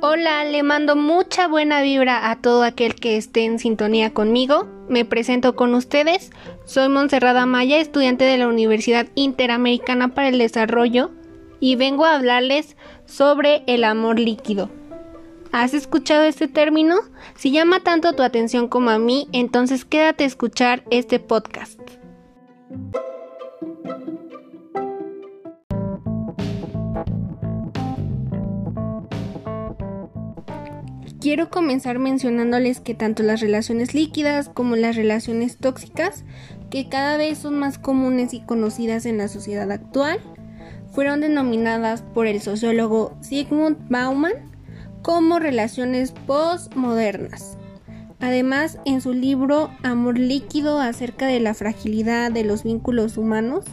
Hola, le mando mucha buena vibra a todo aquel que esté en sintonía conmigo. Me presento con ustedes. Soy Monserrada Maya, estudiante de la Universidad Interamericana para el Desarrollo, y vengo a hablarles sobre el amor líquido. ¿Has escuchado este término? Si llama tanto tu atención como a mí, entonces quédate a escuchar este podcast. Quiero comenzar mencionándoles que tanto las relaciones líquidas como las relaciones tóxicas, que cada vez son más comunes y conocidas en la sociedad actual, fueron denominadas por el sociólogo Sigmund Bauman como relaciones postmodernas. Además, en su libro Amor líquido acerca de la fragilidad de los vínculos humanos,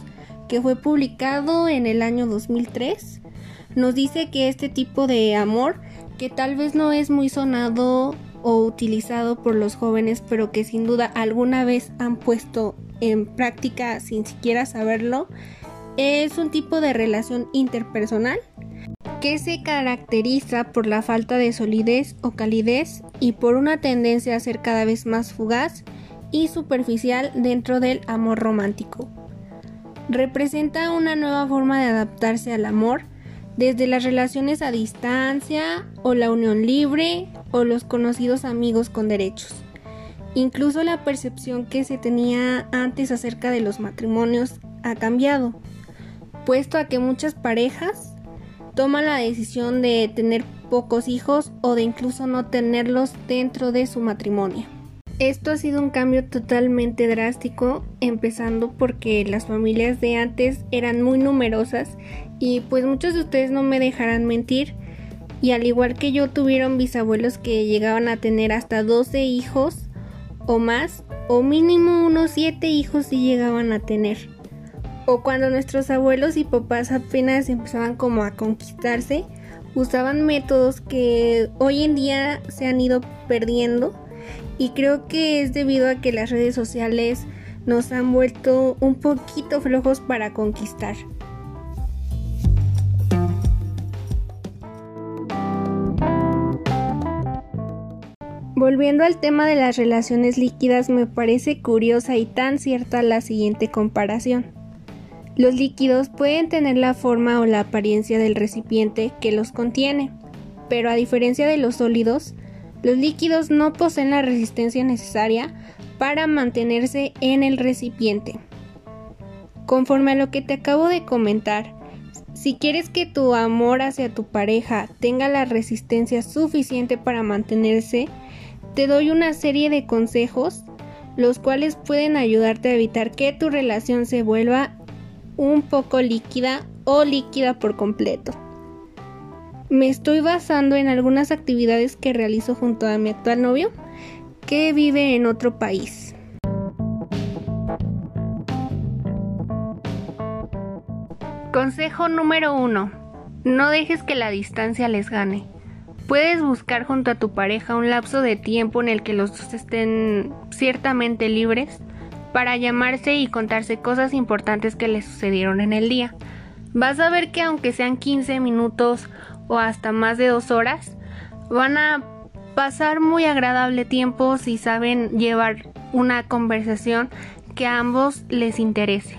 que fue publicado en el año 2003, nos dice que este tipo de amor que tal vez no es muy sonado o utilizado por los jóvenes, pero que sin duda alguna vez han puesto en práctica sin siquiera saberlo, es un tipo de relación interpersonal que se caracteriza por la falta de solidez o calidez y por una tendencia a ser cada vez más fugaz y superficial dentro del amor romántico. Representa una nueva forma de adaptarse al amor, desde las relaciones a distancia o la unión libre o los conocidos amigos con derechos. Incluso la percepción que se tenía antes acerca de los matrimonios ha cambiado, puesto a que muchas parejas toman la decisión de tener pocos hijos o de incluso no tenerlos dentro de su matrimonio. Esto ha sido un cambio totalmente drástico, empezando porque las familias de antes eran muy numerosas y pues muchos de ustedes no me dejarán mentir y al igual que yo tuvieron bisabuelos que llegaban a tener hasta 12 hijos o más o mínimo unos 7 hijos si llegaban a tener. O cuando nuestros abuelos y papás apenas empezaban como a conquistarse, usaban métodos que hoy en día se han ido perdiendo y creo que es debido a que las redes sociales nos han vuelto un poquito flojos para conquistar. Volviendo al tema de las relaciones líquidas, me parece curiosa y tan cierta la siguiente comparación. Los líquidos pueden tener la forma o la apariencia del recipiente que los contiene, pero a diferencia de los sólidos, los líquidos no poseen la resistencia necesaria para mantenerse en el recipiente. Conforme a lo que te acabo de comentar, si quieres que tu amor hacia tu pareja tenga la resistencia suficiente para mantenerse, te doy una serie de consejos los cuales pueden ayudarte a evitar que tu relación se vuelva un poco líquida o líquida por completo. Me estoy basando en algunas actividades que realizo junto a mi actual novio, que vive en otro país. Consejo número 1. No dejes que la distancia les gane. Puedes buscar junto a tu pareja un lapso de tiempo en el que los dos estén ciertamente libres para llamarse y contarse cosas importantes que les sucedieron en el día. Vas a ver que aunque sean 15 minutos o hasta más de dos horas, van a pasar muy agradable tiempo si saben llevar una conversación que a ambos les interese.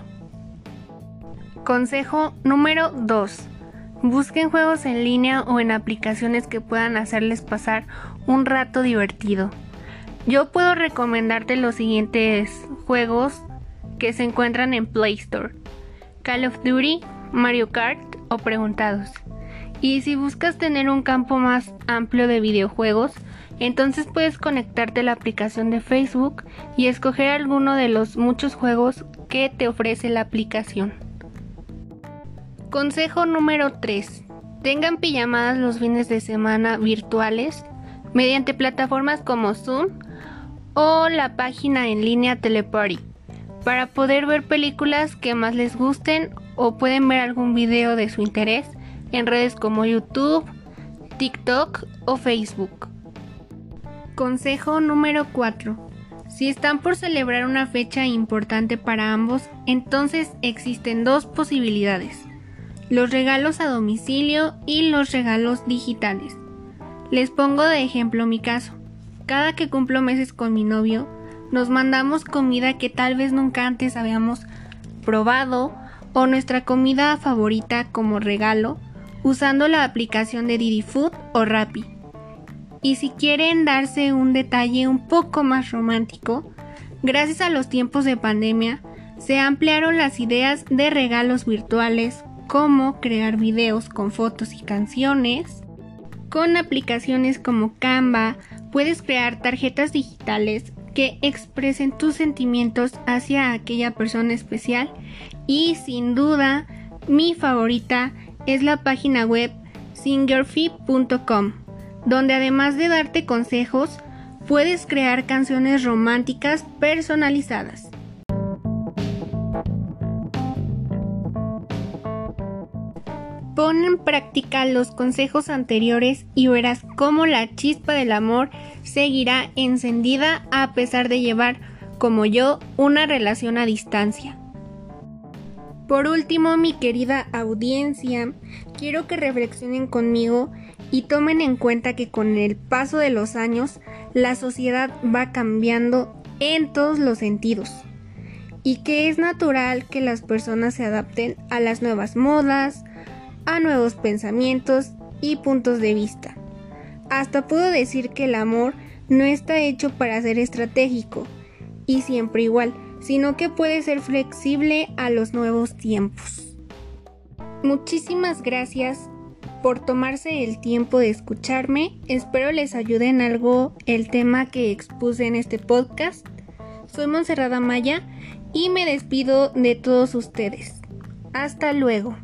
Consejo número 2. Busquen juegos en línea o en aplicaciones que puedan hacerles pasar un rato divertido. Yo puedo recomendarte los siguientes juegos que se encuentran en Play Store. Call of Duty, Mario Kart o Preguntados. Y si buscas tener un campo más amplio de videojuegos, entonces puedes conectarte a la aplicación de Facebook y escoger alguno de los muchos juegos que te ofrece la aplicación. Consejo número 3. Tengan pijamadas los fines de semana virtuales mediante plataformas como Zoom o la página en línea Teleparty para poder ver películas que más les gusten o pueden ver algún video de su interés en redes como YouTube, TikTok o Facebook. Consejo número 4. Si están por celebrar una fecha importante para ambos, entonces existen dos posibilidades, los regalos a domicilio y los regalos digitales. Les pongo de ejemplo mi caso. Cada que cumplo meses con mi novio, nos mandamos comida que tal vez nunca antes habíamos probado o nuestra comida favorita como regalo usando la aplicación de Didi Food o Rappi. Y si quieren darse un detalle un poco más romántico, gracias a los tiempos de pandemia, se ampliaron las ideas de regalos virtuales como crear videos con fotos y canciones. Con aplicaciones como Canva puedes crear tarjetas digitales que expresen tus sentimientos hacia aquella persona especial y sin duda mi favorita es la página web singerfee.com donde además de darte consejos, puedes crear canciones románticas personalizadas. Pon en práctica los consejos anteriores y verás cómo la chispa del amor seguirá encendida a pesar de llevar, como yo, una relación a distancia. Por último, mi querida audiencia, quiero que reflexionen conmigo y tomen en cuenta que con el paso de los años la sociedad va cambiando en todos los sentidos y que es natural que las personas se adapten a las nuevas modas, a nuevos pensamientos y puntos de vista. Hasta puedo decir que el amor no está hecho para ser estratégico y siempre igual, sino que puede ser flexible a los nuevos tiempos. Muchísimas gracias por tomarse el tiempo de escucharme. Espero les ayude en algo el tema que expuse en este podcast. Soy Monserrada Maya y me despido de todos ustedes. Hasta luego.